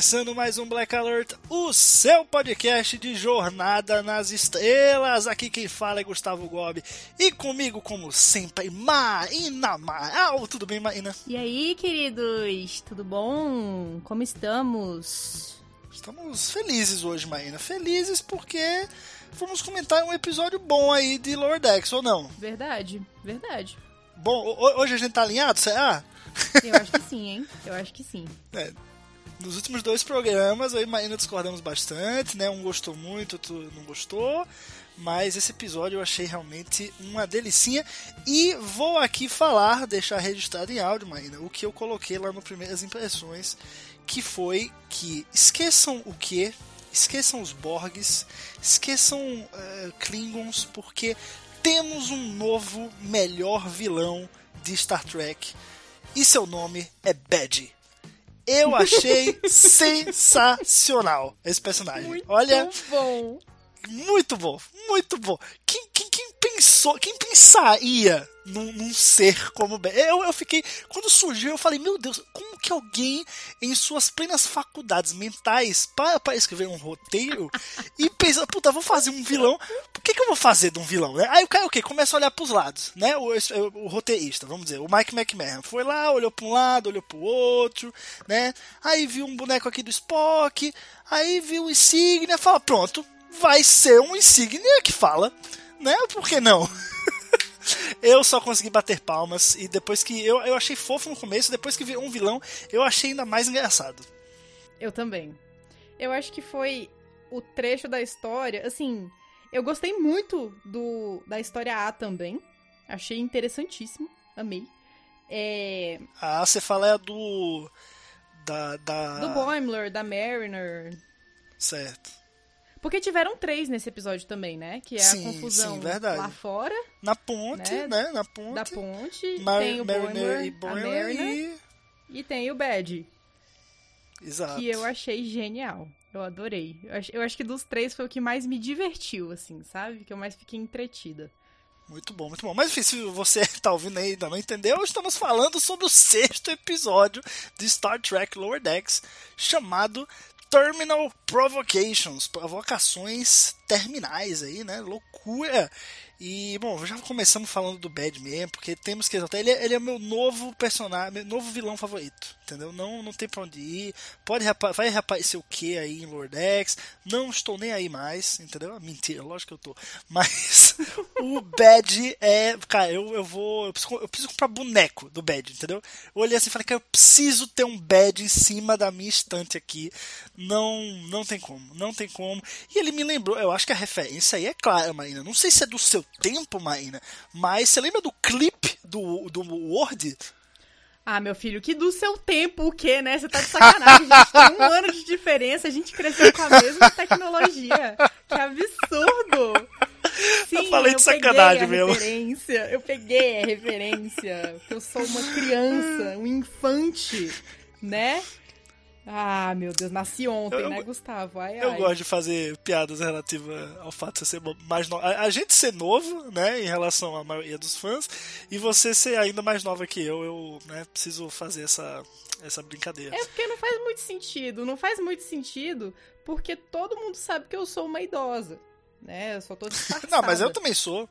Começando mais um Black Alert, o seu podcast de Jornada nas Estrelas. Aqui quem fala é Gustavo Gobi e comigo, como sempre, Maína Amaral. Tudo bem, Maína? E aí, queridos, tudo bom? Como estamos? Estamos felizes hoje, Maína. Felizes porque vamos comentar um episódio bom aí de Lower Decks, ou não? Verdade, verdade. Bom, ho- hoje a gente tá alinhado, será? Eu acho que sim, hein? Eu acho que sim. É, nos últimos dois programas, eu e Maína discordamos bastante, né? Um gostou muito, outro não gostou. Mas esse episódio eu achei realmente uma delicinha. E vou aqui falar, deixar registrado em áudio, Maína, o que eu coloquei lá no Primeiras Impressões, que foi que esqueçam o que? Esqueçam os Borgs, esqueçam eh, Klingons, porque temos um novo, melhor vilão de Star Trek. E seu nome é Bad. Eu achei sensacional esse personagem. Muito Olha, bom. muito bom, muito bom. Quem, quem, quem pensou, quem pensaria num, num ser como Ben? Eu, eu fiquei, quando surgiu, eu falei, meu Deus, como que alguém em suas plenas faculdades mentais para para escrever um roteiro e pensa, puta, vou fazer um vilão, por que, que eu vou fazer de um vilão, né? Aí o cara, o quê? Começa a olhar pros lados, né? O, o, o roteirista, vamos dizer, o Mike McMahon foi lá, olhou pra um lado, olhou pro outro, né? Aí viu um boneco aqui do Spock, aí viu o insígnia, fala, pronto, vai ser um insígnia que fala, né? Por que não? eu só consegui bater palmas e depois que eu, eu achei fofo no começo, depois que vi um vilão, eu achei ainda mais engraçado. Eu também. Eu acho que foi o trecho da história, assim, eu gostei muito do da história A também. Achei interessantíssimo, amei. É, Ah, você fala é a do da da do Boimler, da Mariner. certo. Porque tiveram três nesse episódio também, né? Que é Sim, a confusão sim, verdade. lá fora Na ponte, Né? né? Na ponte. da ponte. Mar tem o Mariner e Mariner e e tem o Bad. exato. que eu achei genial. Eu adorei. Eu acho, eu acho que dos três foi o que mais me divertiu, assim, sabe? Que eu mais fiquei entretida. Muito bom, muito bom. Mas enfim, se você tá ouvindo aí e ainda não entendeu, estamos falando sobre o sexto episódio de Star Trek Lower Decks, chamado Terminal Provocations, provocações terminais aí, né? Loucura! E, bom, já começamos falando do mesmo, porque temos que exaltar. Ele, é- ele é meu novo personagem, meu novo vilão favorito, entendeu? Não, não tem pra onde ir. Pode vai reaparecer o que aí em Lord X. Não estou nem aí mais, entendeu? Mentira, lógico que eu tô. Mas o Bad é. Cara, eu, eu vou. Eu preciso, eu preciso comprar boneco do Bad, entendeu? Eu olhei assim e falei, cara, eu preciso ter um Bad em cima da minha estante aqui. Não, não tem como, não tem como. E ele me lembrou, eu acho que a referência aí é clara, Maína. Não sei se é do seu tempo, Maína, mas você lembra do clipe do, do Word? Ah, meu filho, que do seu tempo o quê, né? Você tá de sacanagem. Gente tem um ano de diferença, a gente cresceu com a mesma tecnologia. Que absurdo! Sim, Eu falei de sacanagem peguei a mesmo. referência. Eu peguei a referência. Eu sou uma criança, um infante, né? Ah, meu Deus, nasci ontem, Eu- né, Gustavo? Ai, Eu ai. gosto de fazer piadas relativas ao fato de você ser mais novo. A a gente ser novo, né, em relação à maioria dos fãs, e você ser ainda mais nova que eu, eu né, preciso fazer essa, essa brincadeira. É porque não faz muito sentido. Não faz muito sentido porque todo mundo sabe que eu sou uma idosa. Né? Eu só tô disfarçada. Não, mas eu também sou.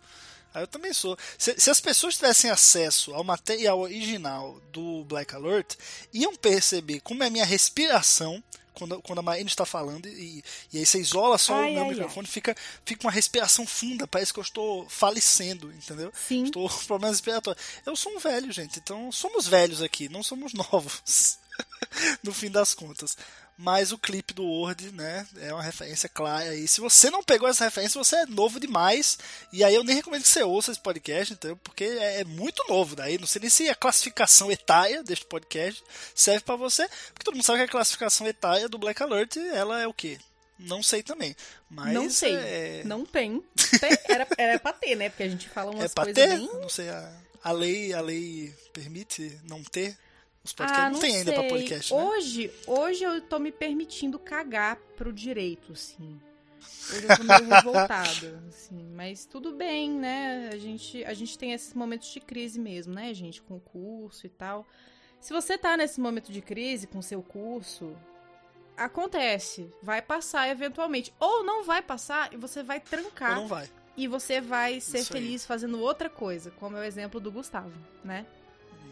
Ah, Eu também sou. Se, se as pessoas tivessem acesso ao material original do Black Alert, iam perceber como é a minha respiração quando, quando a Marina está falando e, e aí você isola só Ai, o meu ai, microfone, Fica, fica uma respiração funda, parece que eu estou falecendo, entendeu? Sim. Estou com problemas respiratórios. Eu sou um velho, gente, então somos velhos aqui, não somos novos. no fim das contas. Mas o clipe do Word, né, é uma referência clara. E se você não pegou essa referência, você é novo demais. E aí eu nem recomendo que você ouça esse podcast, então, porque é, é muito novo. Daí não sei nem se a classificação etária deste podcast serve para você, porque todo mundo sabe que a classificação etária do Black Alert, ela é o quê? Não sei também. Mas não sei. É, Não tem. Tem- Era, era pra ter, né? Porque a gente fala é umas pra coisas ter? bem. Não sei, a, a lei, a lei permite não ter os Ah, podcasts? não, não tem ainda sei. pra podcast, né? Hoje, hoje eu tô me permitindo cagar pro direito, assim. Hoje eu tô meio revoltada, assim. Mas tudo bem, né? A gente, a gente tem esses momentos de crise mesmo, né, gente? Com o curso e tal. Se você tá nesse momento de crise com o seu curso, acontece. Vai passar eventualmente. Ou não vai passar e você vai Ou trancar. não vai. E você vai ser Isso aí. feliz fazendo outra coisa, como é o exemplo do Gustavo, né?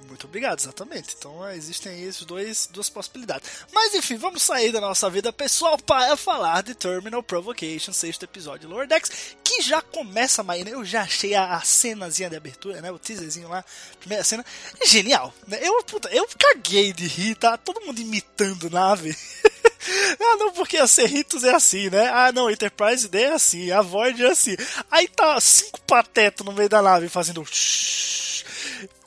Muito obrigado, exatamente. Então é, existem aí esses dois, duas possibilidades. Mas enfim, vamos sair da nossa vida pessoal para falar de Terminal Provocation, sexto episódio de Lower Decks, que já começa, Maína. Eu já achei a, a cenazinha de abertura, né? O teaserzinho lá, primeira cena, genial. Né? Eu, puta, eu caguei de rir, tá? Todo mundo imitando nave. Ah, não, porque a Cerritos é assim, né? Ah, não, Enterprise D é assim, a Void é assim. Aí tá cinco patetas no meio da nave fazendo.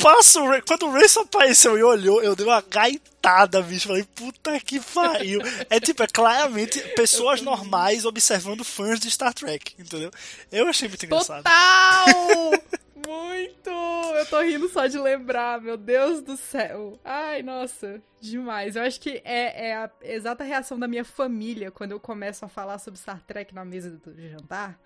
Passa o Ray. Quando o Rayson apareceu e olhou, eu dei uma gaitada, bicho. Falei, puta que pariu. É tipo, é claramente pessoas normais observando fãs de Star Trek, entendeu? Eu achei muito engraçado. Total! Muito! Eu tô rindo só de lembrar, meu Deus do céu. Ai, nossa, demais. Eu acho que é, é a exata reação da minha família quando eu começo a falar sobre Star Trek na mesa do jantar.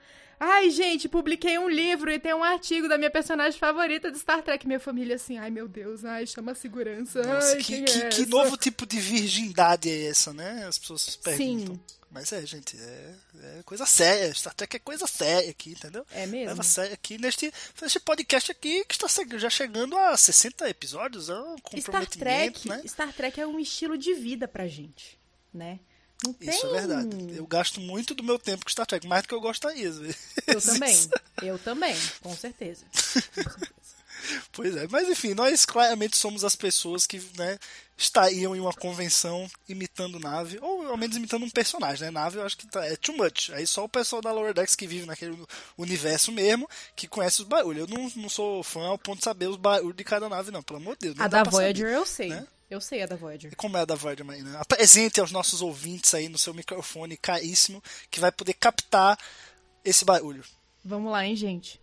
Ai, gente, publiquei um livro e tem um artigo da minha personagem favorita de Star Trek. Minha família assim, ai meu Deus, ai, chama a segurança. Nossa, ai, que, que- é que novo tipo de virgindade é essa, né? As pessoas perguntam. Sim. Mas é, gente, é, é coisa séria. Star Trek é coisa séria aqui, entendeu? É mesmo? Leva a sério aqui neste, neste podcast aqui que está já chegando a 60 episódios. É um Star comprometimento, Trek, né? Star Trek é um estilo de vida pra gente, né? Não tem... Isso é verdade. Eu gasto muito do meu tempo com Star Trek, mais do que eu gostaria. às vezes. Eu também. Eu também, com certeza. Com certeza. Pois é, mas enfim, nós claramente somos as pessoas que né, estariam em uma convenção imitando nave, ou ao menos imitando um personagem, né? Nave eu acho que tá, é too much. Aí só o pessoal da Lower Decks que vive naquele universo mesmo, que conhece os barulhos. Eu não, não sou fã ao ponto de saber os barulhos de cada nave, não, pelo amor de Deus. A da pra saber. Voyager eu sei. né? Eu sei a da Voyager. E como é a da Voyager, Marina? Apresente aos nossos ouvintes aí no seu microfone caríssimo, que vai poder captar esse barulho. Vamos lá, hein, gente?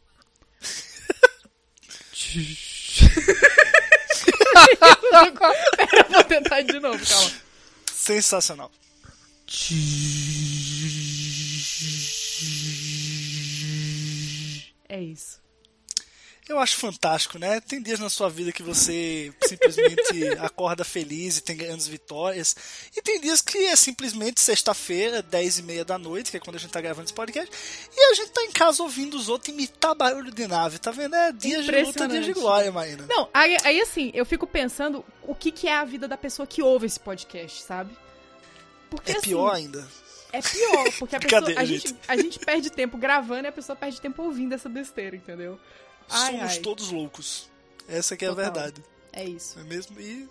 Pera, vou tentar de novo, calma. Sensacional. É isso. Eu acho fantástico, né? Tem dias na sua vida que você simplesmente acorda feliz e tem grandes vitórias. E tem dias que é simplesmente sexta-feira, 10 e meia da noite, que é quando a gente tá gravando esse podcast, e a gente tá em casa ouvindo os outros imitar barulho de nave, tá vendo? É dias de luta, dias de glória, Marina. Não, aí, aí assim, eu fico pensando o que, que é a vida da pessoa que ouve esse podcast, sabe? Porque É assim, pior ainda. É pior, porque a pessoa. A gente. a gente perde tempo gravando e a pessoa perde tempo ouvindo essa besteira, entendeu? Ai, Somos ai. todos loucos. Essa que é Total. a verdade. É isso. É mesmo? E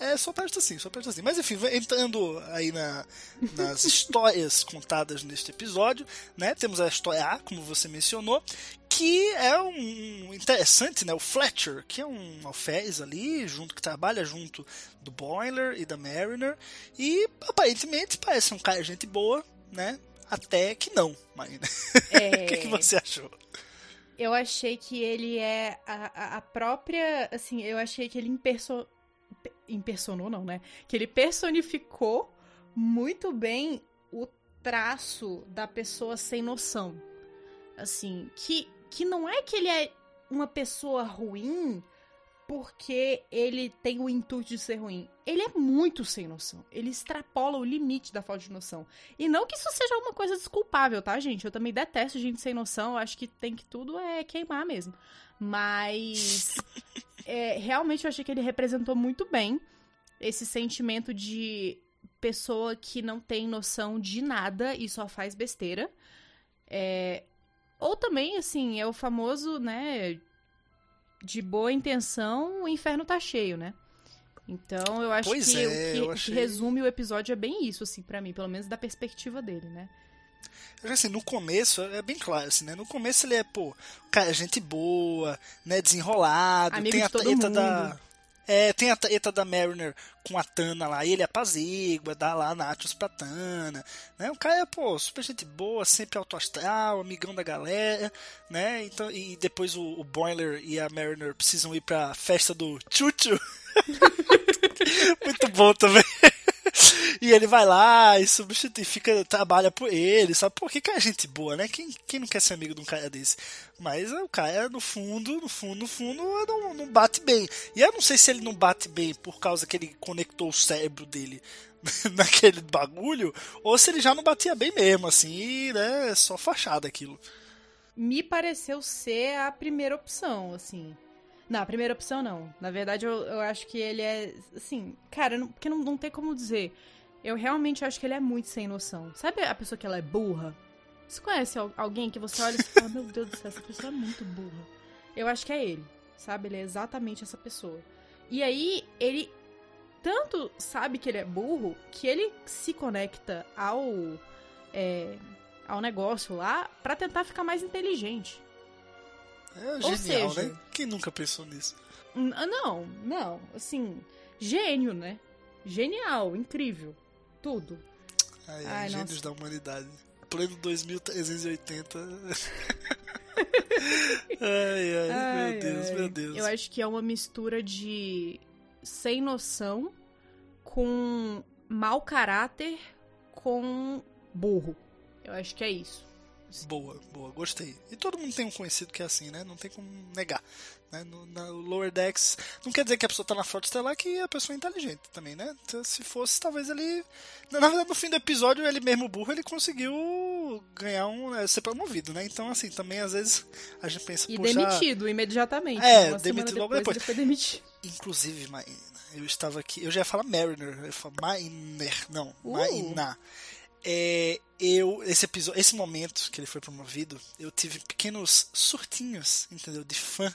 é só perto assim, só perto assim. Mas enfim, entrando aí na, nas histórias contadas neste episódio, né? Temos a história A, como você mencionou, que é um interessante, né? O Fletcher, que é um alferes ali, junto que trabalha junto do Boiler e da Mariner, e aparentemente parece um cara gente boa, né? Até que não, Marina. É, o que, que você achou? Eu achei que ele é a, a- própria. Assim, eu achei que ele imperso... impe- impersonou, não, né? Que ele personificou muito bem o traço da pessoa sem noção. Assim, que, que não é que ele é uma pessoa ruim porque ele tem o intuito de ser ruim. Ele é muito sem noção. Ele extrapola o limite da falta de noção. E não que isso seja uma coisa desculpável, tá, gente? Eu também detesto gente sem noção. Eu acho que tem que tudo é queimar mesmo. Mas é, realmente eu achei que ele representou muito bem esse sentimento de pessoa que não tem noção de nada e só faz besteira. É, ou também, assim, é o famoso, né? De boa intenção, o inferno tá cheio, né? Então eu acho Pois que é, o que, o que achei- resume o episódio é bem isso, assim, pra mim, pelo menos da perspectiva dele, né? Assim, no começo é bem claro, assim, né? No começo ele é, pô, cara, gente boa, né? Desenrolado, Amigo tem de a treta da. É, tem a treta da Mariner com a Tana lá, ele apazigua, dá lá nachos pra Tana, né? O cara é, pô, super gente boa, sempre alto astral, amigão da galera, né? Então, e depois o, o Boiler e a Mariner precisam ir pra festa do Chuchu. Muito bom também. E ele vai lá e substitui, fica, trabalha por ele, sabe? Por que, que é gente boa, né? Quem, quem não quer ser amigo de um cara desse? Mas o cara, no fundo, no fundo, no fundo, não, não bate bem. E eu não sei se ele não bate bem por causa que ele conectou o cérebro dele naquele bagulho, ou se ele já não batia bem mesmo, assim, né? É só fachada aquilo. Me pareceu ser a primeira opção, assim. Não, a primeira opção não. Na verdade, eu, eu acho que ele é. Assim, cara, não, porque não, não tem como dizer. Eu realmente acho que ele é muito sem noção. Sabe a pessoa que ela é burra? Você conhece al- alguém que você olha e fala, meu Deus do céu, essa pessoa é muito burra. Eu acho que é ele, sabe? Ele é exatamente essa pessoa. E aí, ele tanto sabe que ele é burro que ele se conecta ao. é, ao negócio lá pra tentar ficar mais inteligente. É Ou genial, seja- né? Quem nunca pensou nisso? Não, não, assim, gênio, né? Genial, incrível, tudo. Ai, ai, gênios nossa. da humanidade. Pleno 2380. ai, ai, Ai, meu Deus, ai. meu Deus. Eu acho que é uma mistura de sem noção com mau caráter com burro. Eu acho que é isso. Boa, boa, gostei. E todo mundo tem um conhecido que é assim, né? Não tem como negar. Né? No, na Lower Decks. Não quer dizer que a pessoa tá na frota estelar que a pessoa é inteligente também, né? Então, se fosse, talvez ele. Na verdade, no fim do episódio, ele mesmo burro, ele conseguiu ganhar um. é, ser promovido, né? Então, assim, também às vezes a gente pensa, E demitido imediatamente. É, demitido logo depois. depois. Demitido. Inclusive, Maína, eu estava aqui. Eu já ia falar Mariner, eu ia falar Mainer, não, Uh. É, eu, esse episódio, esse momento que ele foi promovido, eu tive pequenos surtinhos, entendeu? De fã.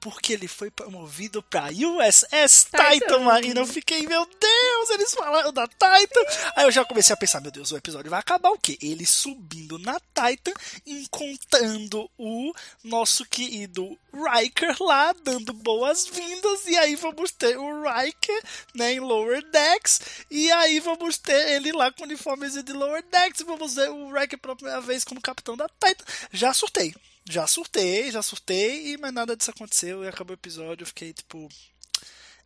Porque ele foi promovido pra USS Titan, Titan. Marina. Eu fiquei, meu Deus, eles falaram da Titan. Aí eu já comecei a pensar, meu Deus, o episódio vai acabar o quê? Ele subindo na Titan, encontrando o nosso querido Riker lá, dando boas-vindas. E aí vamos ter o Riker, né, em Lower Decks. E aí vamos ter ele lá com o uniformezinho de Lower Decks. E vamos ver o Riker pela primeira vez como capitão da Titan. Já surtei. Já surtei, já surtei, mas nada disso aconteceu e acabou o episódio. Eu fiquei tipo.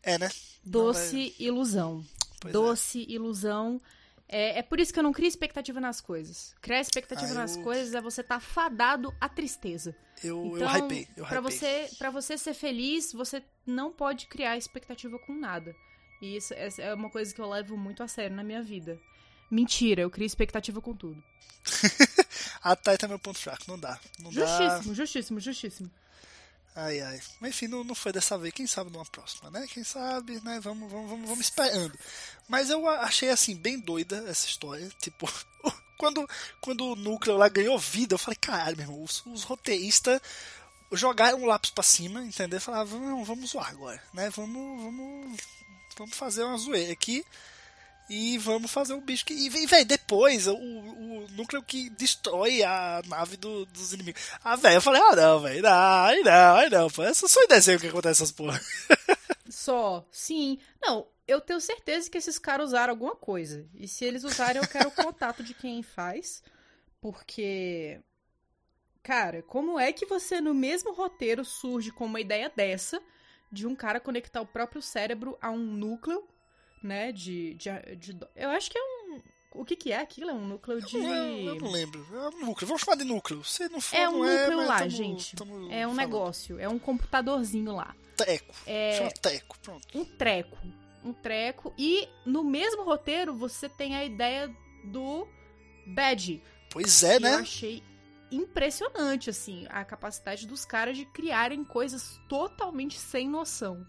É, né? Não vai- Doce ilusão. Pois é. Doce ilusão. É, é por isso que eu não crio expectativa nas coisas. Criar expectativa Ah, nas eu- coisas é você estar fadado à tristeza. Eu, Então, eu hypei, eu pra hypei. você, pra você ser feliz, você não pode criar expectativa com nada. E isso é uma coisa que eu levo muito a sério na minha vida. Mentira, eu crio expectativa com tudo. A Titan é meu ponto fraco, não dá. Não dá. Justíssimo, justíssimo, justíssimo. Ai, ai. Mas enfim, não, não foi dessa vez. Quem sabe numa próxima, né? Quem sabe, né? Vamos, vamos, vamos, vamos esperando. Mas eu achei, assim, bem doida essa história. Tipo, quando, quando o núcleo lá ganhou vida, eu falei, caralho, meu irmão, os, os roteiristas jogaram um lápis pra cima, entendeu? Falaram, vamos, vamos zoar agora, né? Vamos, vamos, vamos fazer uma zoeira aqui. E vamos fazer o bicho que. E, velho, depois, o, o núcleo que destrói a nave do- dos inimigos. Ah, velho, eu falei, ah, não, velho. Não, ai não, ai não, pô. Essa só em desenho que acontece essas porra. Só, sim. Não, eu tenho certeza que esses caras usaram alguma coisa. E se eles usarem, eu quero o contato de quem faz. Porque. Cara, como é que você no mesmo roteiro surge com uma ideia dessa de um cara conectar o próprio cérebro a um núcleo, né? De. de, de- eu acho que é um. O que, que é aquilo? É um núcleo de. Eu, eu não lembro. É um núcleo. Vamos chamar de núcleo. Se não for, É um é, núcleo mas lá, tamo- gente. tamo É um falando. negócio, é um computadorzinho lá. Teco. É- Chama teco. Pronto. um treco. Um treco. E no mesmo roteiro você tem a ideia do Badge. Pois é, né? Eu achei impressionante, assim, a capacidade dos caras de criarem coisas totalmente sem noção.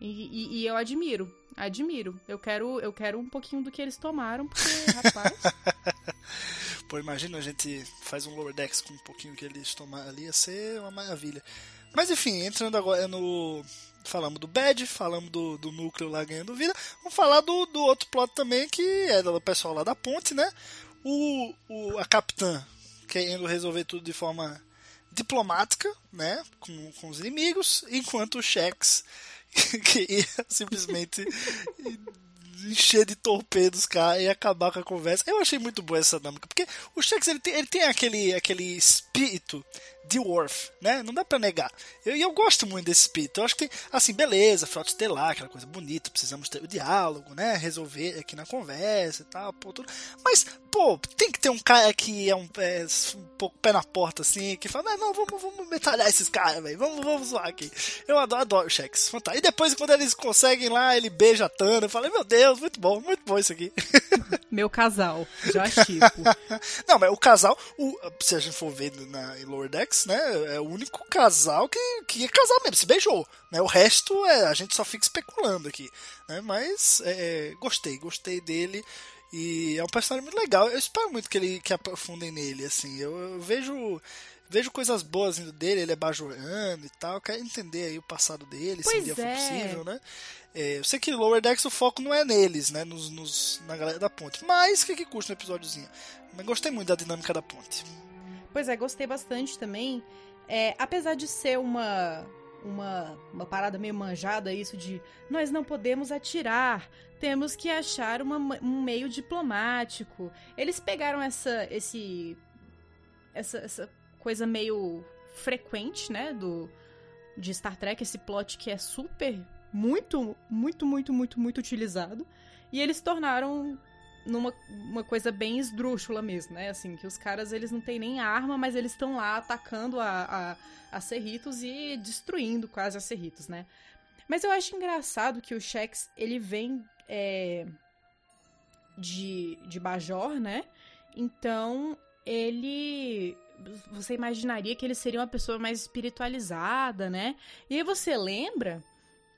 E, e- e eu admiro, admiro. Eu quero, eu quero um pouquinho do que eles tomaram, porque, rapaz. Pô, imagina a gente faz um Lower Decks com um pouquinho que eles tomaram ali, ia ser uma maravilha. Mas enfim, entrando agora no. Falamos do Bad, falamos do, do núcleo lá ganhando vida. Vamos falar do, do outro plot também, que é do pessoal lá da ponte, né? O, o, a capitã querendo resolver tudo de forma diplomática, né? Com, com os inimigos, enquanto o Shex que ia simplesmente encher de torpedos, cara, e acabar com a conversa. Eu achei muito boa essa dinâmica, porque o Shex ele tem, ele tem aquele, aquele espírito de Worf, né? Não dá pra negar. E eu, eu, gosto muito desse espírito. Eu acho que tem, assim, beleza, frota estelar, aquela coisa bonita, precisamos ter o diálogo, né? Resolver aqui na conversa e tal, pô, tudo. Mas, pô, tem que ter um cara que é um, é, um pouco pé na porta, assim, que fala, não, não vamos, vamos metralhar esses caras, velho, vamos, vamos zoar aqui. Eu adoro, adoro o Shex, fantástico. E depois, quando eles conseguem lá, ele beija a Tana, eu falei, meu Deus, muito bom, muito bom isso aqui. Meu casal, já chico. não, mas o casal, o, se a gente for ver na em Lower Decks, né, é o único casal que, que é casal mesmo, se beijou. Né? O resto é, a gente só fica especulando aqui. Né? Mas é, gostei, gostei dele. E é um personagem muito legal. Eu espero muito que ele que aprofundem nele. Assim, eu, eu vejo vejo coisas boas indo dele, ele é bajorano e tal, quero entender aí o passado dele, pois se um dia for é. possível, né? É, eu sei que Lower Decks o foco não é neles, né? Nos, nos na galera da ponte. Mas o que, que custa um episódiozinho? Mas gostei muito da dinâmica da ponte. Pois é, gostei bastante também. É, apesar de ser uma, uma, uma parada meio manjada, isso de nós não podemos atirar, temos que achar uma, um meio diplomático. Eles pegaram essa, esse, essa, essa coisa meio frequente, né, do, de Star Trek, esse plot que é super, muito, muito, muito, muito, muito utilizado. E eles tornaram numa uma coisa bem esdrúxula mesmo, né? Assim, que os caras eles não têm nem arma, mas eles estão lá atacando a, a, a Cerritos e destruindo quase a Cerritos, né? Mas eu acho engraçado que o Shex, ele vem é, de, de Bajor, né? Então, ele... Você imaginaria que ele seria uma pessoa mais espiritualizada, né? E aí você lembra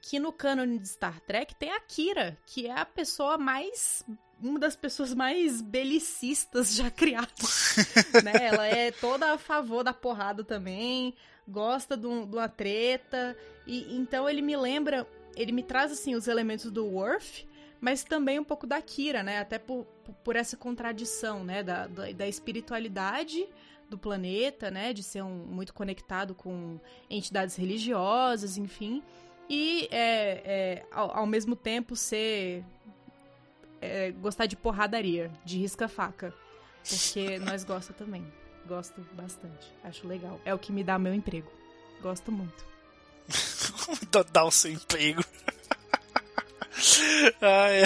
que no cânone de Star Trek tem a Kira, que é a pessoa mais uma das pessoas mais belicistas já criadas. né? Ela é toda a favor da porrada também, gosta de, um, de uma treta. E então ele me lembra, ele me traz assim os elementos do Worf, mas também um pouco da Kira, né? Até por, por essa contradição, né? Da, da, da espiritualidade do planeta, né? De ser um, muito conectado com entidades religiosas, enfim. E é, é, ao, ao mesmo tempo ser é, gostar de porradaria, de risca-faca. Porque nós gosta também. Gosto bastante. Acho legal. É o que me dá meu emprego. Gosto muito. dá o seu emprego. ah, é.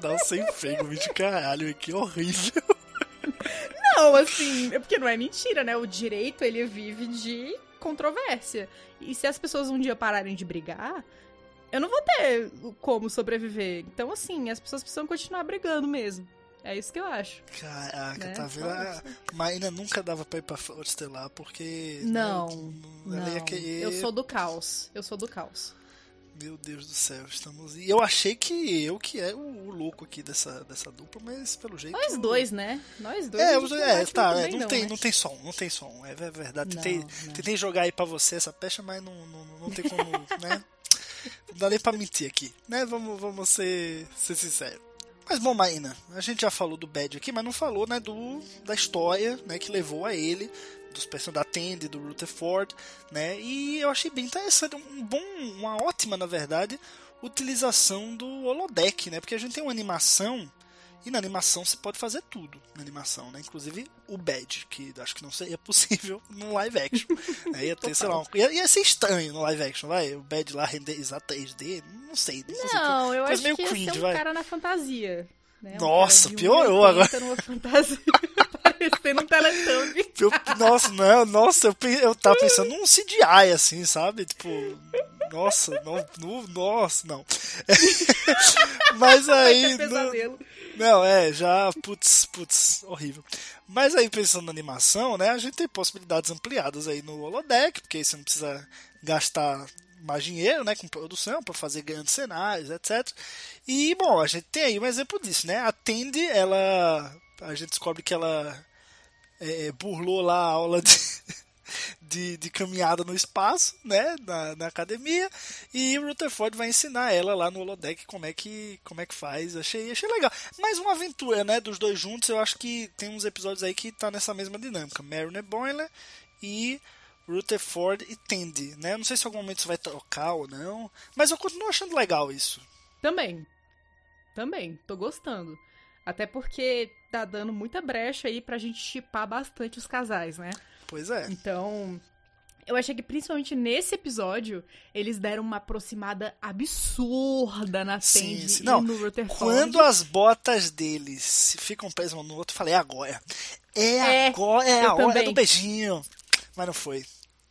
dá o seu emprego, vídeo caralho, que horrível. Não, assim, é porque não é mentira, né? O direito, ele vive de controvérsia. E se as pessoas um dia pararem de brigar, eu não vou ter como sobreviver. Então, assim, as pessoas precisam continuar brigando mesmo. É isso que eu acho. Caraca, né? tá vendo? A Maína nunca dava pra ir pra Estelar porque. Não. Né, não. Querer... Eu sou do caos. Eu sou do caos. Meu Deus do céu, estamos. E eu achei que eu que é o, louco aqui dessa, dessa dupla, mas pelo jeito. Nós dois, né? Nós dois. É, é tá, é, não, não, tem, né? não tem som, não tem som. É verdade. Não, tentei, não. tentei jogar aí pra você essa pecha, mas não, não, não tem como, né? Não dá nem pra mentir aqui, né? Vamos, vamos ser, ser sinceros. Mas bom, Maína, a gente já falou do Bad aqui, mas não falou, né, do, da história, né, que levou a ele, dos personagens da Tandy, do Rutherford, né? E eu achei bem interessante, um bom, uma ótima, na verdade, utilização do holodeck, né? Porque a gente tem uma animação e na animação você pode fazer tudo na animação, né? Inclusive o Bad, que acho que não seria possível no live action. né? Ia ter, sei lá, um, ia, ia, ser estranho no live action, vai? O Bad lá renderizar 3D, não sei. Não, sei, eu acho meio que cringe, ia ser um vai. cara na fantasia. Né? Nossa, um piorou agora. Numa fantasia, parecendo um Teletubby. Eu, nossa, não, nossa, eu, eu tava pensando num CGI, assim, sabe? Tipo, nossa, não, no, nossa, não. Mas aí. pesadelo. Não, é, já, putz, putz, horrível. Mas aí, pensando na animação, né, a gente tem possibilidades ampliadas aí no holodeck, porque aí você não precisa gastar mais dinheiro, né, com produção, para fazer grandes cenários, etc. E, bom, a gente tem aí um exemplo disso, né, a ela, a gente descobre que ela é, burlou lá a aula de, de, de caminhada no espaço, né? Na, na academia. E o Rutherford vai ensinar ela lá no holodeck como é que, como é que faz. Achei, achei legal. Mais uma aventura, né? Dos dois juntos. Eu acho que tem uns episódios aí que tá nessa mesma dinâmica. Mariner Boiler e Rutherford e Tandy, né? Não sei se em algum momento isso vai trocar ou não. Mas eu continuo achando legal isso. Também. Também. Tô gostando. Até porque tá dando muita brecha aí pra gente chipar bastante os casais, né? Pois é. Então, eu achei que principalmente nesse episódio, eles deram uma aproximada absurda na Sim, Tandy sim. e Não, no Rutherford. Quando as botas deles ficam presas um no outro, eu falei, é agora. É, É, agora, é a hora do beijinho. Mas não foi.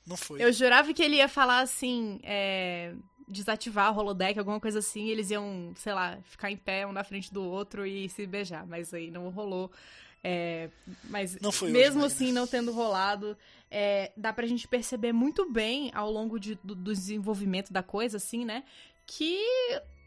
Não foi. Eu jurava que ele ia falar assim, é, desativar o holodeck, alguma coisa assim, e eles iam, sei lá, ficar em pé um na frente do outro e se beijar, mas aí não rolou. É, mas foi hoje, mesmo Marina. assim, não tendo rolado, é, dá pra gente perceber muito bem ao longo de- do, do desenvolvimento da coisa, assim, né? Que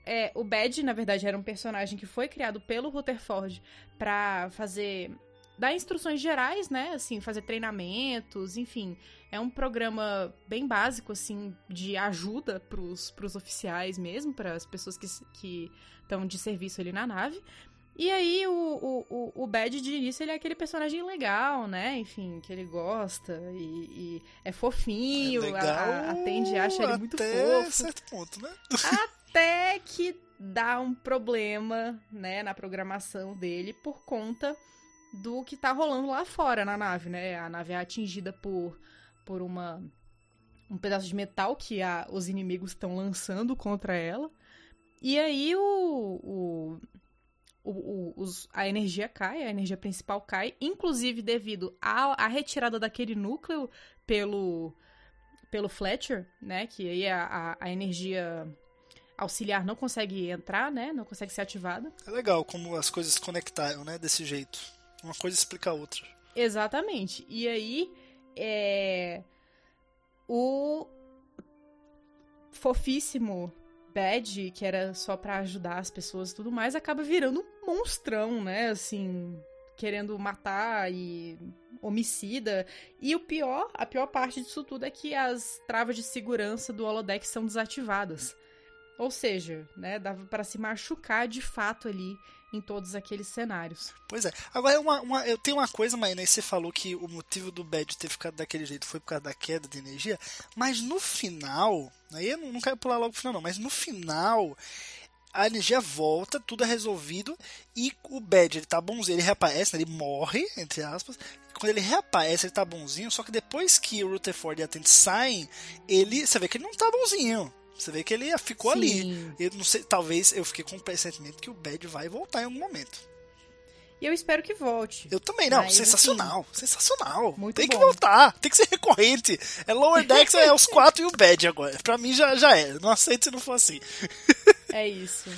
é, o Bad, na verdade, era um personagem que foi criado pelo Rutherford pra fazer. dar instruções gerais, né? Assim, fazer treinamentos, enfim. É um programa bem básico, assim, de ajuda pros, pros oficiais mesmo, para as pessoas que estão de serviço ali na nave. E aí, o, o, o, o Bad, de início, ele é aquele personagem legal, né? Enfim, que ele gosta e, e é fofinho. É legal a, a Tandy acha ele muito até fofo. certo ponto, né? Até que dá um problema, né, na programação dele por conta do que tá rolando lá fora na nave, né? A nave é atingida por, por uma um pedaço de metal que a, os inimigos estão lançando contra ela. E aí o, o, o- o- os- a energia cai, a energia principal cai, inclusive devido à, à retirada daquele núcleo pelo, pelo Fletcher, né? Que aí a, a, a energia auxiliar não consegue entrar, né? Não consegue ser ativada. É legal como as coisas se conectaram, né? Desse jeito. Uma coisa explica a outra. Exatamente. E aí, é... o fofíssimo Bad, que era só pra ajudar as pessoas e tudo mais, acaba virando um monstrão, né? Assim, querendo matar e homicida. E o pior, a pior parte disso tudo é que as travas de segurança do holodeck são desativadas. Ou seja, né, dava pra se machucar de fato ali em todos aqueles cenários. Pois é. Agora, uma, uma- eu tenho uma coisa, Maína, aí você falou que o motivo do Bad ter ficado daquele jeito foi por causa da queda de energia, mas no final, aí eu não, não quero pular logo pro final não, mas no final a energia volta, tudo é resolvido e o Bad, ele tá bonzinho, ele reaparece, né, ele morre, entre aspas, quando ele reaparece ele tá bonzinho, só que depois que o Rutherford e a Tente saem, ele, você vê que ele não tá bonzinho, você vê que ele ficou ali. Sim. Eu não sei, talvez eu fiquei com o pressentimento que o Bad vai voltar em algum momento. E eu espero que volte. Eu também, não. Mas, sensacional. Sensacional. Muito tem que bom. voltar. Tem que ser recorrente. É Lower Decks, é os quatro e o Bad agora. Pra mim já, já é. Não aceito se não for assim. É isso.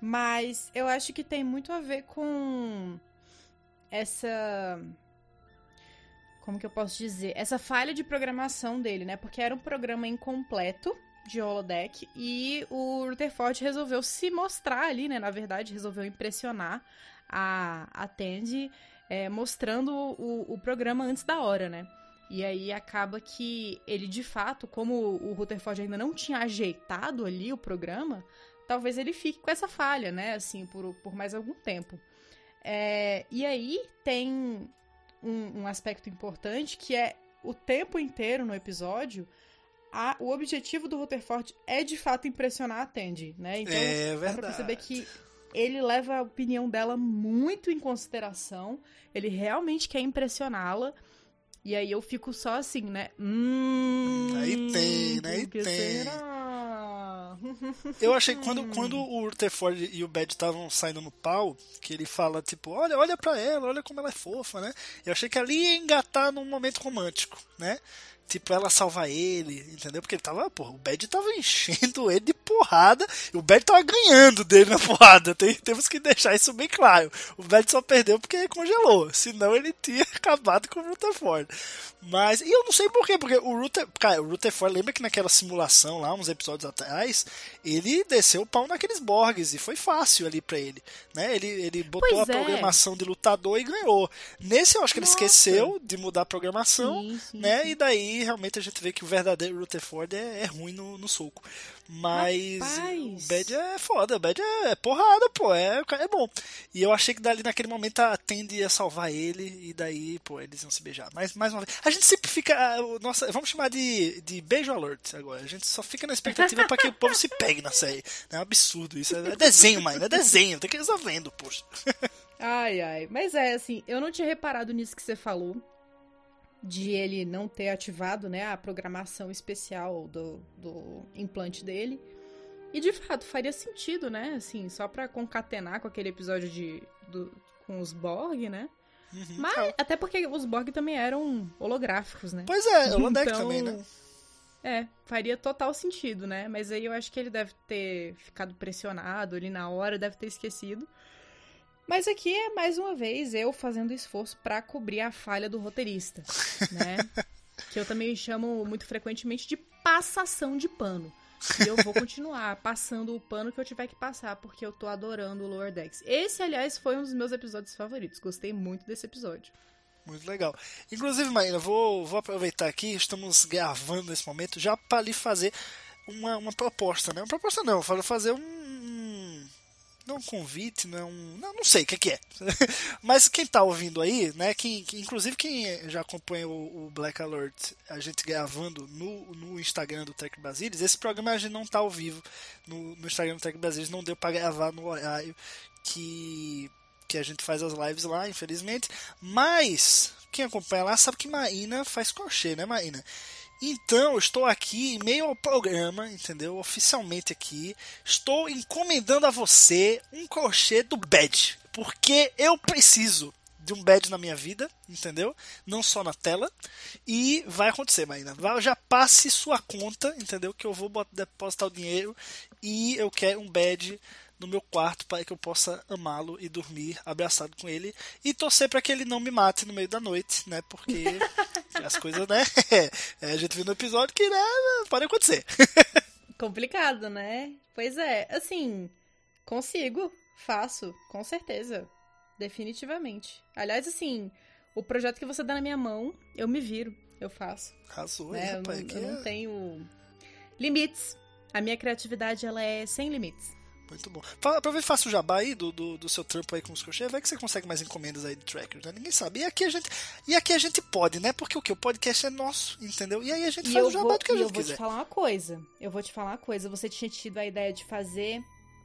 Mas eu acho que tem muito a ver com essa. Como que eu posso dizer? Essa falha de programação dele, né? Porque era um programa incompleto de holodeck e o Rutherford resolveu se mostrar ali, né? Na verdade, resolveu impressionar a, a Tandy é, mostrando o, o programa antes da hora, né? E aí acaba que ele, de fato, como o Rutherford ainda não tinha ajeitado ali o programa, talvez ele fique com essa falha, né? Assim, por, por mais algum tempo. É, e aí tem um, um aspecto importante que é o tempo inteiro no episódio. A- o objetivo do Rutherford é de fato impressionar a Tandy, né? Então É dá pra perceber que ele leva a opinião dela muito em consideração. Ele realmente quer impressioná-la. E aí eu fico só assim, né? Hum, Aí tem, né? Aí tem. será? Eu achei que quando, quando o Rutherford e o Bad estavam saindo no pau, que ele fala, tipo, olha, olha pra ela, olha como ela é fofa, né? Eu achei que ali ia engatar num momento romântico, né? Tipo, ela salvar ele, entendeu? Porque ele tava, porra, o Bad tava enchendo ele de porrada e o Bad tava ganhando dele na porrada. Tem, temos que deixar isso bem claro. O Bad só perdeu porque congelou, senão ele tinha acabado com o Rutherford. Mas, e eu não sei porquê, porque o Ruther, cara, o Rutherford, lembra que naquela simulação lá, uns episódios atrás, ele desceu o pau naqueles Borgs e foi fácil ali pra ele, né? Ele, ele botou Pois a é. programação de lutador e ganhou. Nesse eu acho que ele Nossa. esqueceu de mudar a programação, Sim, sim, né? sim. E daí realmente a gente vê que o verdadeiro Rutherford é, é ruim no, no soco. Mas Rapaz. o Bad é foda, o Bad é, é porrada, pô, é, é bom. E eu achei que dali naquele momento a Tandy ia salvar ele e daí, pô, eles iam se beijar. Mas mais uma vez, a gente sempre fica, nossa, vamos chamar de, de beijo alert agora. A gente só fica na expectativa pra que o povo se pegue na série. É um absurdo isso, é, é desenho, mãe, é desenho, tem que ir resolvendo, poxa. Ai, ai. Mas é, assim, eu não tinha reparado nisso que você falou. De ele não ter ativado, né, a programação especial do, do implante dele. E de fato, faria sentido, né? Assim, só pra concatenar com aquele episódio de. do- com os Borg, né? Uhum. Mas É, até porque os Borg também eram holográficos, né? Pois é, o Então, também, né? É, faria total sentido, né? Mas aí eu acho que ele deve ter ficado pressionado ali na hora, deve ter esquecido. Mas aqui é mais uma vez eu fazendo esforço pra cobrir a falha do roteirista, né? que eu também chamo muito frequentemente de passação de pano. E eu vou continuar passando o pano que eu tiver que passar, porque eu tô adorando o Lower Decks. Esse, aliás, foi um dos meus episódios favoritos. Gostei muito desse episódio. Muito legal. Inclusive, Maíra, vou, vou aproveitar aqui, estamos gravando nesse momento, já para lhe fazer uma, uma proposta, né? Uma proposta não, eu fazer um. Não um convite, não é um. Não, não sei o que, que é. Mas quem tá ouvindo aí, né? Que- inclusive quem já acompanha o, o Black Alert, a gente gravando no, no Instagram do Tech Brasilis, esse programa a gente não tá ao vivo no, no Instagram do Tech Brasilis, não deu para gravar no horário que que a gente faz as lives lá, infelizmente. Mas quem acompanha lá sabe que Maína faz crochê, né, Maína? Então, estou aqui em meio ao programa, entendeu? Oficialmente aqui, estou encomendando a você um crochê do Bad, porque eu preciso de um badge na minha vida, entendeu? Não só na tela. E vai acontecer. Vai- Já passe sua conta, entendeu? Que eu vou depositar o dinheiro e eu quero um badge no meu quarto para que eu possa amá-lo e dormir abraçado com ele e torcer para que ele não me mate no meio da noite, né? Porque as coisas, né? É, a gente viu no episódio que né, pode acontecer. Complicado, né? Pois é, assim, consigo, faço, com certeza. Definitivamente. Aliás, assim, o projeto que você dá na minha mão, eu me viro, eu faço. Arrasou, né? Eu, rapaz. não, que eu não é tenho limites. A minha criatividade, ela é sem limites. Muito bom. Aproveita e faça o jabá aí do, do, do seu trampo aí com os crochê, vai que você consegue mais encomendas aí de trackers, né? Ninguém sabe. E aqui a gente, e aqui a gente pode, né? Porque o que? O podcast é nosso, entendeu? E aí a gente E faz eu o jabá vou, do que a e eu gente vou te quiser. falar uma coisa. Eu vou te falar uma coisa. Você tinha tido a ideia de fazer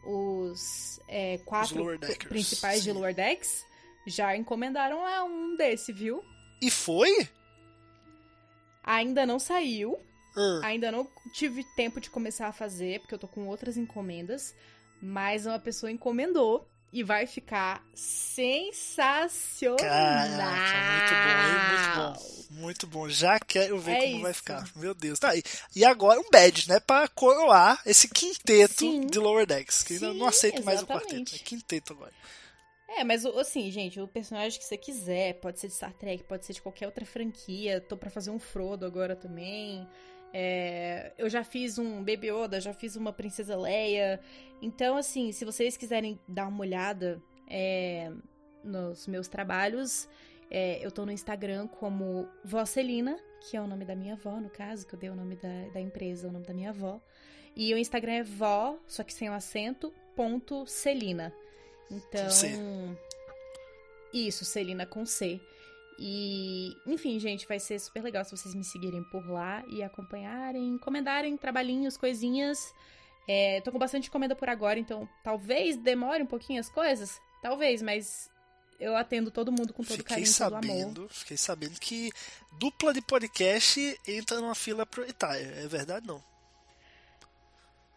os é, quatro deckers, principais de sim. Lower Decks. Já encomendaram lá um desse, viu? E foi? Ainda não saiu. Ah, Ainda não tive tempo de começar a fazer, porque eu tô com outras encomendas. Mas uma pessoa encomendou e vai ficar sensacional. Caraca, muito bom? Muito bom. Muito bom. Já quero ver É como vai isso. ficar. Meu Deus. Tá aí. E agora um badge, né? Pra coroar esse quinteto Sim. de Lower Decks. Que ainda Sim, não aceito mais o quarteto. É quinteto agora. É, mas assim, gente, o personagem que você quiser, pode ser de Star Trek, pode ser de qualquer outra franquia. Tô pra fazer um Frodo agora também. É, eu já fiz um Baby Yoda, já fiz uma Princesa Leia. Então, assim, se vocês quiserem dar uma olhada é, nos meus trabalhos, é, eu tô no Instagram como Vosselina, que é o nome da minha avó, no caso, que eu dei o nome da, da empresa, o nome da minha avó. E o Instagram é vó, só que sem o acento, ponto Celina. Então. C. Isso, Celina com C. E, enfim, gente, vai ser super legal se vocês me seguirem por lá e acompanharem, encomendarem trabalhinhos, coisinhas. É, tô com bastante encomenda por agora, então talvez demore um pouquinho as coisas. Talvez, mas eu atendo todo mundo com todo Fiquei carinho, todo amor. sabendo, fiquei sabendo que dupla de podcast entra numa fila prioritária. É verdade não?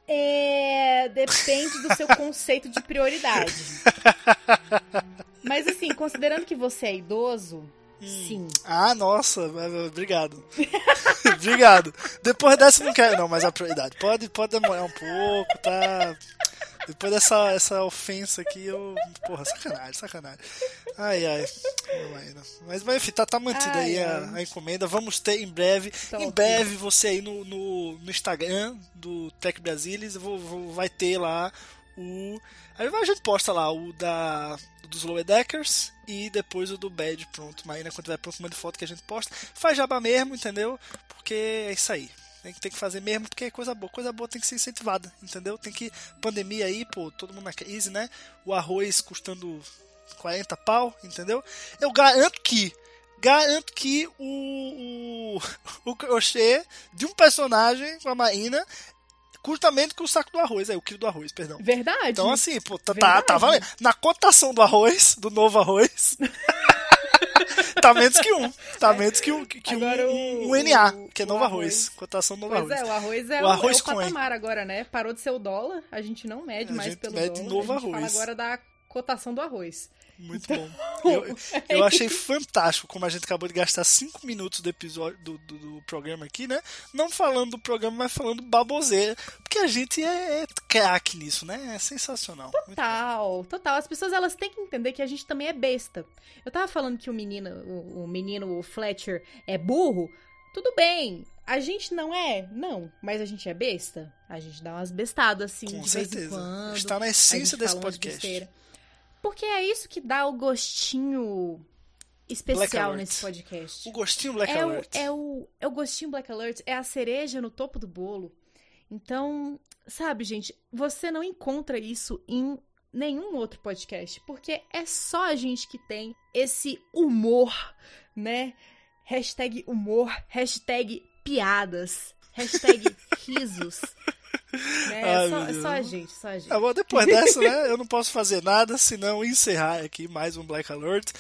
É, depende do seu conceito de prioridade. Mas assim, considerando que você é idoso, sim. Ah, nossa, obrigado. Obrigado. Depois dessa não quero, não, mas a prioridade. Pode, pode demorar um pouco, tá? Depois dessa essa ofensa aqui, eu. Porra, sacanagem, sacanagem. Ai, ai. Mas, mas enfim, tá, tá mantida Ai, aí a, a encomenda. Vamos ter em breve. Top. Em breve, você aí no, no, no Instagram do Tech Brasilis vou, vou- vai ter lá o. Aí a gente posta lá o da dos Lower Deckers e depois o do Bad pronto. Mas ainda quando tiver pronto, manda foto que a gente posta. Faz jabá mesmo, entendeu? Porque é isso aí. Tem que, tem que fazer mesmo, porque é coisa boa. Coisa boa tem que ser incentivada, entendeu? Tem que. Pandemia aí, pô, todo mundo na crise, né? O arroz custando 40 pau, entendeu? Eu garanto que. Garanto que o, o, o crochê de um personagem com a Marina custa menos que o saco do arroz, aí, o quilo do arroz, perdão. Verdade. Então, assim, pô, tá, tá, Verdade. tá valendo. Na cotação do arroz, do novo arroz, tá menos que um. Tá menos que, um, que Agora um, o- um NA, o- que é novo arroz. arroz. Cotação do novo Pois arroz. é, o arroz é O o, arroz é o patamar agora, né? Parou de ser o dólar, a gente não mede A mais pelo mede dólar. novo a gente arroz. fala agora da cotação do arroz. Muito bom. Eu, eu achei fantástico como a gente acabou de gastar 5 minutos do episódio do, do, do programa aqui, né? Não falando do programa, mas falando baboseira. Porque a gente é, é craque nisso, né? É sensacional. Total, total. As pessoas elas têm que entender que a gente também é besta. Eu tava falando que o menino, o, o menino, o Fletcher, é burro. Tudo bem. A gente não é? Não. Mas a gente é besta? A gente dá umas bestadas assim Com de vez em certeza. quando. Está na essência desse podcast. Porque é isso que dá o gostinho especial nesse podcast. O gostinho Black é, o, Alert. é, o, é o gostinho Black Alert, é a cereja no topo do bolo. Então, sabe, gente, você não encontra isso em nenhum outro podcast, porque é só a gente que tem esse humor, né? Hashtag humor, hashtag piadas, hashtag risos. Né? Ai, É só, é só a gente, só a gente. Ah, bom, depois dessa, né, eu não posso fazer nada senão encerrar aqui mais um Black Alert.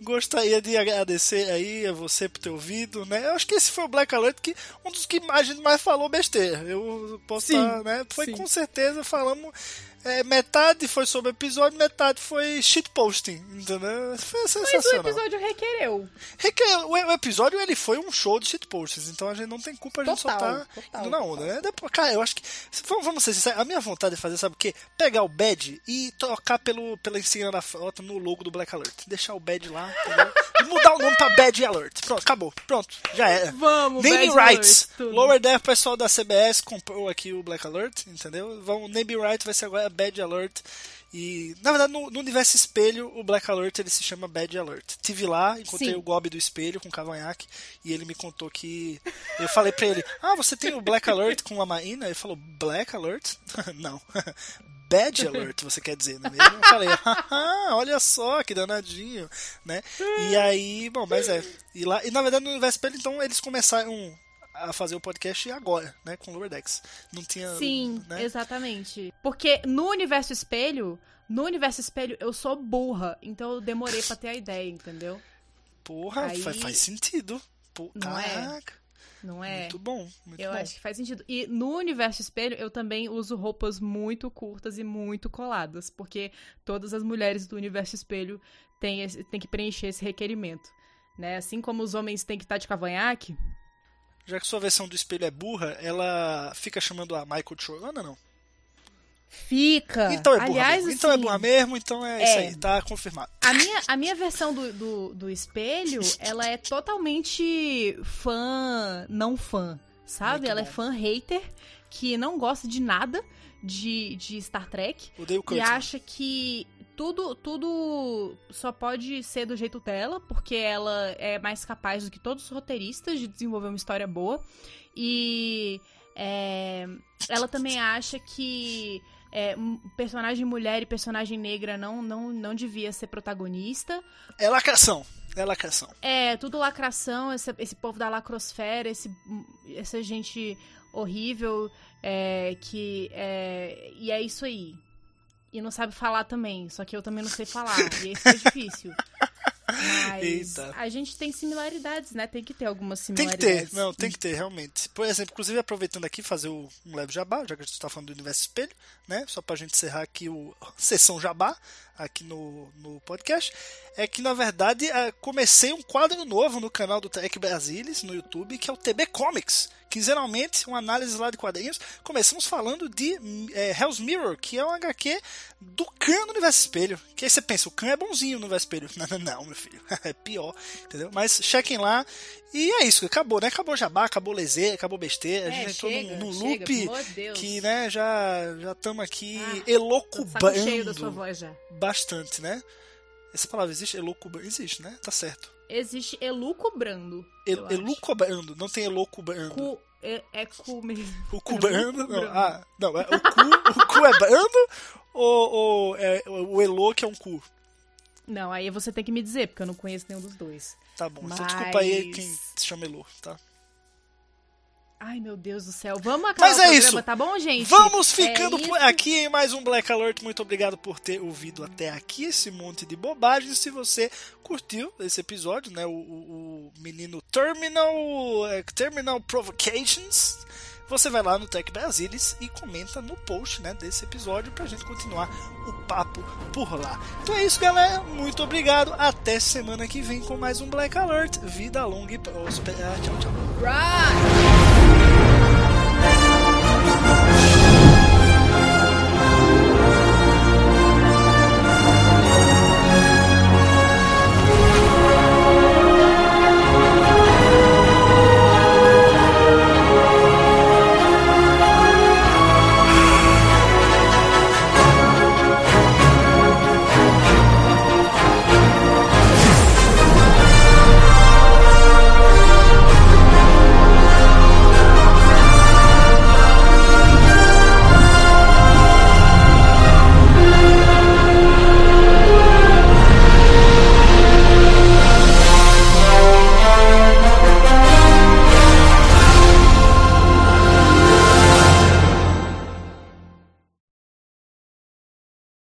Gostaria de agradecer aí a você por ter ouvido, né? Eu acho que esse foi o Black Alert que um dos que a gente mais falou besteira. Eu posso Sim, estar, né? Foi sim. com certeza falamos é, metade foi sobre o episódio, metade foi shitposting, entendeu? Foi Mas o sensacional. episódio requereu. Reque- O, episódio ele foi um show de shitposts, então a gente não tem culpa, a gente Total, só tá total, indo na onda, né? Depois, cara, eu acho que. Vamos, vamos ser sinceros, a minha vontade de fazer, sabe o quê? Pegar o badge e trocar pelo, pela insígnia da frota no logo do Black Alert. Deixar o badge lá, entendeu? E mudar o nome pra Badge Alert. Pronto, acabou. Pronto, já era. Vamos, Name Bad rights. Alert. Lower Deck, pessoal da CBS comprou aqui o Black Alert, entendeu? Vão, name rights vai ser agora Bad Alert. E, na verdade, no, no universo espelho, o Black Alert ele se chama Bad Alert. Tive lá, encontrei Sim. o Gob do espelho com o cavanhaque e ele me contou que. Eu falei pra ele: Ah, você tem o Black Alert com a Maína? Ele falou: Black Alert? Não. Bad Alert, você quer dizer, não é mesmo? Eu falei, haha, olha só, que danadinho, né? E aí, bom, mas é. E, lá, e na verdade no universo espelho, então, eles começaram a fazer o podcast agora, né? Com Lower Decks. Não tinha. Sim, né? exatamente. Porque no universo espelho, no universo espelho eu sou burra, então eu demorei pra ter a ideia, entendeu? Porra, Aí- faz, faz sentido. Pô, Não é? caraca, Não é? muito bom. Muito eu bom. acho que faz sentido. E no universo espelho eu também uso roupas muito curtas e muito coladas, porque todas as mulheres do universo espelho têm, esse- têm que preencher esse requerimento. Né? Assim como os homens têm que estar de cavanhaque, Já que sua versão do espelho é burra, ela fica chamando a Michael de chorona, não? fica. Então é burra Aliás, mesmo. Então é assim, burra mesmo, então é, isso é. aí, tá confirmado. A minha, a minha versão do, do, do espelho, ela é totalmente fã, não fã, sabe? Muito ela bom. é fã hater, que não gosta de nada de, de Star Trek Odeio o e Kurtzman. acha que tudo, tudo só pode ser do jeito dela, porque ela é mais capaz do que todos os roteiristas de desenvolver uma história boa. E é, ela também acha que é, personagem mulher e personagem negra não, não, não devia ser protagonista. É lacração. É lacração. É, tudo lacração, esse, esse povo da lacrosfera, esse, essa gente horrível, é, que é, e é isso aí. E não sabe falar também, só que eu também não sei falar, e isso é difícil. Mas Eita. a gente tem similaridades, né? Tem que ter algumas Tem que similaridades. ter, não, tem que ter, realmente. Por exemplo, inclusive aproveitando aqui, fazer um leve jabá, já que a gente está falando do Universo Espelho, né? Só pra gente encerrar aqui o a sessão jabá aqui no, no podcast. É que, na verdade, eh, comecei um quadro novo no canal do Trek Brasilis, no YouTube, que é o TB Comics. Quinzenalmente, uma análise lá de quadrinhos. Começamos falando de eh, Hell's Mirror, que é um HQ do Khan no Universo Espelho. Que aí você pensa, o Khan é bonzinho no Universo Espelho. Não, não, não, meu filho. É pior, entendeu? Mas chequem lá. E é isso, acabou, né? Acabou jabá, acabou lezer, acabou besteira. a gente É, entrou chega, num, num chega, loop Deus. que, né, já já estamos aqui Ah, de elocubando cheio da sua voz já. bastante, né? Essa palavra existe? Elocubando. Existe, né? Tá certo. Existe elucubrando. El, elucubrando, não tem elocubando. Cu, é, é cu mesmo. O cu brando, não. Elucubrando. Ah, não, é, o, cu, o cu é brando ou, ou é, o elo que é um cu? Não, aí você tem que me dizer, porque eu não conheço nenhum dos dois. Tá bom, então Mas- desculpa aí quem se chama Elo, tá? Ai, meu Deus do céu. Vamos acabar Mas o é programa, isso. tá bom, gente? Vamos É ficando isso. por aqui em mais um Black Alert. Muito obrigado por ter ouvido até aqui esse monte de bobagens. Se você curtiu esse episódio, né? O, o- o menino Terminal, é, Terminal Provocations. Você vai lá no Tech Brasilis e comenta no post né, desse episódio pra gente continuar o papo por lá. Então é isso, galera. Muito obrigado. Até semana que vem com mais um Black Alert. Vida longa e próspera. Tchau, tchau. Right.